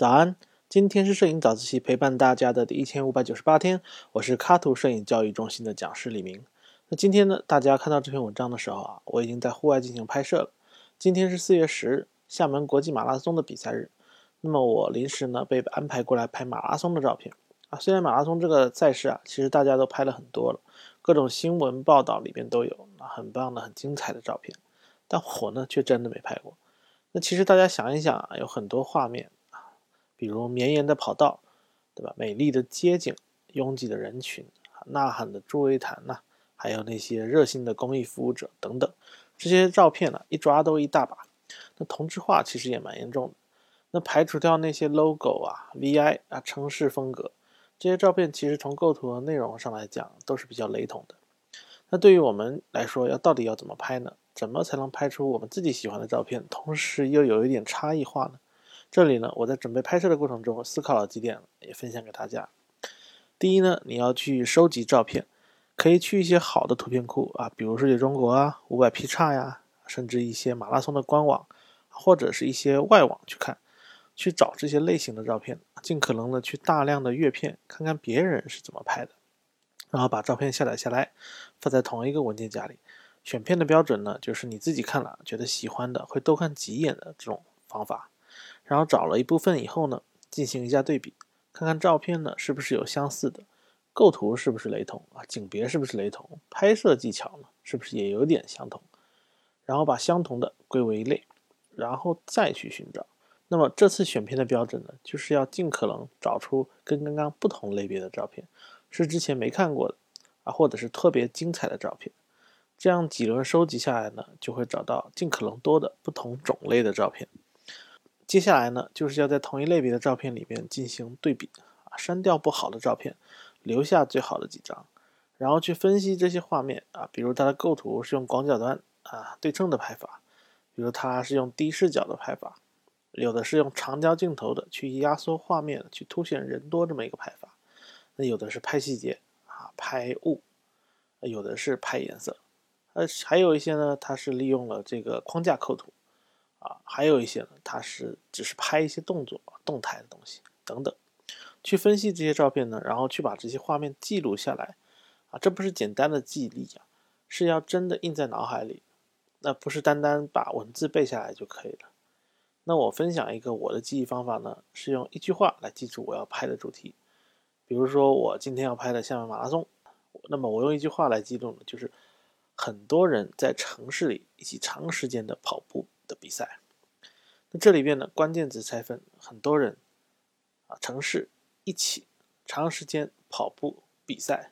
早安，今天是摄影早自习陪伴大家的第一千五百九十八天，我是卡图摄影教育中心的讲师李明。那今天呢，大家看到这篇文章的时候啊，我已经在户外进行拍摄了。今天是四月十日，厦门国际马拉松的比赛日。那么我临时呢被安排过来拍马拉松的照片啊。虽然马拉松这个赛事啊，其实大家都拍了很多了，各种新闻报道里边都有啊，很棒的、很精彩的照片，但我呢却真的没拍过。那其实大家想一想啊，有很多画面。比如绵延的跑道，对吧？美丽的街景，拥挤的人群，呐喊的助威坛呐，还有那些热心的公益服务者等等，这些照片呢，一抓都一大把。那同质化其实也蛮严重的。那排除掉那些 logo 啊、VI 啊、城市风格，这些照片其实从构图和内容上来讲都是比较雷同的。那对于我们来说，要到底要怎么拍呢？怎么才能拍出我们自己喜欢的照片，同时又有一点差异化呢？这里呢，我在准备拍摄的过程中思考了几点，也分享给大家。第一呢，你要去收集照片，可以去一些好的图片库啊，比如世界中国啊、五百 P 叉呀，甚至一些马拉松的官网，或者是一些外网去看，去找这些类型的照片，尽可能的去大量的阅片，看看别人是怎么拍的，然后把照片下载下来，放在同一个文件夹里。选片的标准呢，就是你自己看了觉得喜欢的，会多看几眼的这种方法。然后找了一部分以后呢，进行一下对比，看看照片呢是不是有相似的，构图是不是雷同啊，景别是不是雷同，拍摄技巧呢是不是也有点相同，然后把相同的归为一类，然后再去寻找。那么这次选片的标准呢，就是要尽可能找出跟刚刚不同类别的照片，是之前没看过的啊，或者是特别精彩的照片。这样几轮收集下来呢，就会找到尽可能多的不同种类的照片。接下来呢，就是要在同一类别的照片里面进行对比啊，删掉不好的照片，留下最好的几张，然后去分析这些画面啊，比如它的构图是用广角端啊对称的拍法，比如它是用低视角的拍法，有的是用长焦镜头的去压缩画面，去凸显人多这么一个拍法，那有的是拍细节啊，拍物，有的是拍颜色，呃，还有一些呢，它是利用了这个框架构图。啊，还有一些呢，它是只是拍一些动作、动态的东西等等，去分析这些照片呢，然后去把这些画面记录下来，啊，这不是简单的记忆力啊，是要真的印在脑海里，那不是单单把文字背下来就可以了。那我分享一个我的记忆方法呢，是用一句话来记住我要拍的主题，比如说我今天要拍的厦门马拉松，那么我用一句话来记录呢，就是很多人在城市里一起长时间的跑步。的比赛，那这里边呢，关键词拆分很多人啊，城市一起长时间跑步比赛，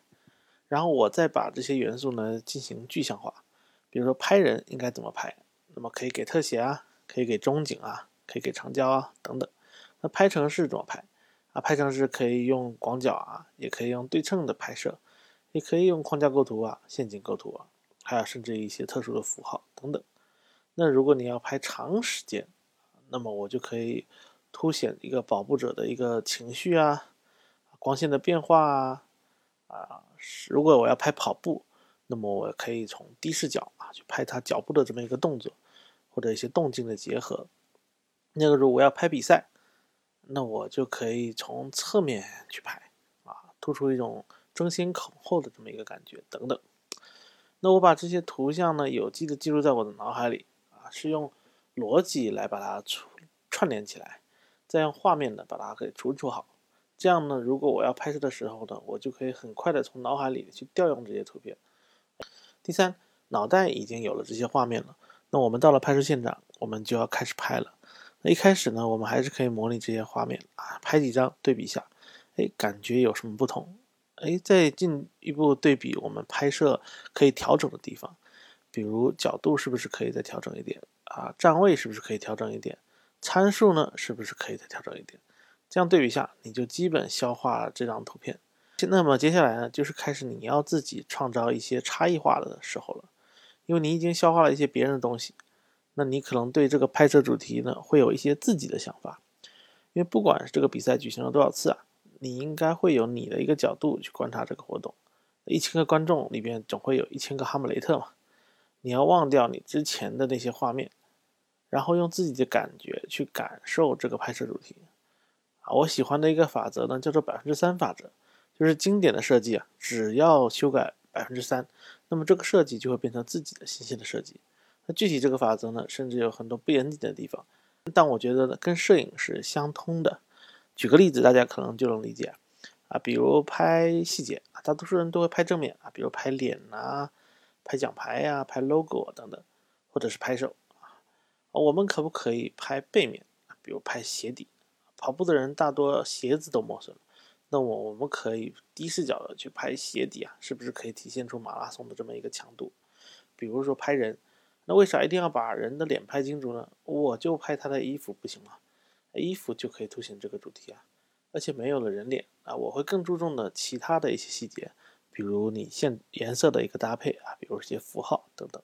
然后我再把这些元素呢进行具象化，比如说拍人应该怎么拍，那么可以给特写啊，可以给中景啊，可以给长焦啊等等。那拍城市怎么拍啊？拍城市可以用广角啊，也可以用对称的拍摄，也可以用框架构图啊、陷阱构图啊，还有甚至一些特殊的符号等等。那如果你要拍长时间，那么我就可以凸显一个跑步者的一个情绪啊，光线的变化啊，啊，如果我要拍跑步，那么我可以从低视角啊去拍他脚步的这么一个动作，或者一些动静的结合。那个如果要拍比赛，那我就可以从侧面去拍啊，突出一种争先恐后的这么一个感觉等等。那我把这些图像呢有机的记录在我的脑海里。是用逻辑来把它串联起来，再用画面呢把它给处理好。这样呢，如果我要拍摄的时候呢，我就可以很快的从脑海里去调用这些图片。第三，脑袋已经有了这些画面了，那我们到了拍摄现场，我们就要开始拍了。那一开始呢，我们还是可以模拟这些画面啊，拍几张对比一下，哎，感觉有什么不同？哎，再进一步对比我们拍摄可以调整的地方。比如角度是不是可以再调整一点啊？站位是不是可以调整一点？参数呢是不是可以再调整一点？这样对比下，你就基本消化了这张图片。那么接下来呢，就是开始你要自己创造一些差异化的时候了，因为你已经消化了一些别人的东西，那你可能对这个拍摄主题呢会有一些自己的想法。因为不管是这个比赛举行了多少次啊，你应该会有你的一个角度去观察这个活动。一千个观众里边总会有一千个哈姆雷特嘛。你要忘掉你之前的那些画面，然后用自己的感觉去感受这个拍摄主题。啊，我喜欢的一个法则呢，叫做百分之三法则，就是经典的设计啊，只要修改百分之三，那么这个设计就会变成自己的新鲜的设计。那具体这个法则呢，甚至有很多不严谨的地方，但我觉得呢，跟摄影是相通的。举个例子，大家可能就能理解啊，比如拍细节啊，大多数人都会拍正面啊，比如拍脸呐、拍奖牌呀、拍 logo 啊等等，或者是拍手啊，我们可不可以拍背面？比如拍鞋底？跑步的人大多鞋子都磨损了，那我我们可以低视角的去拍鞋底啊，是不是可以体现出马拉松的这么一个强度？比如说拍人。那为啥一定要把人的脸拍清楚呢？我就拍他的衣服不行吗？衣服就可以凸显这个主题啊，而且没有了人脸啊，我会更注重的其他的一些细节，比如你线颜色的一个搭配啊，比如一些符号等等。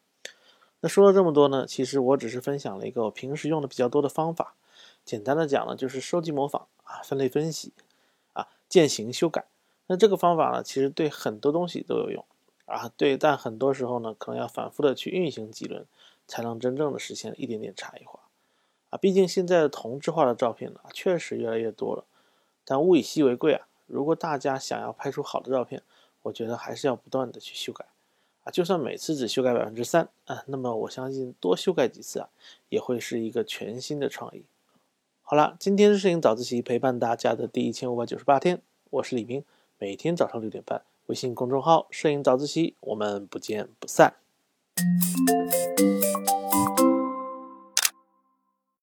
那说了这么多呢，其实我只是分享了一个我平时用的比较多的方法，简单的讲呢，就是收集模仿啊，分类分析啊，渐行修改。那这个方法呢，其实对很多东西都有用。啊，对，但很多时候呢，可能要反复的去运行几轮，才能真正的实现一点点差异化。啊，毕竟现在的同质化的照片呢，确实越来越多了。但物以稀为贵啊，如果大家想要拍出好的照片，我觉得还是要不断的去修改。啊，就算每次只修改百分之三，啊，那么我相信多修改几次啊，也会是一个全新的创意。好了，今天是摄影早自习陪伴大家的第一千五百九十八天，我是李明，每天早上六点半。微信公众号“摄影早自习”，我们不见不散。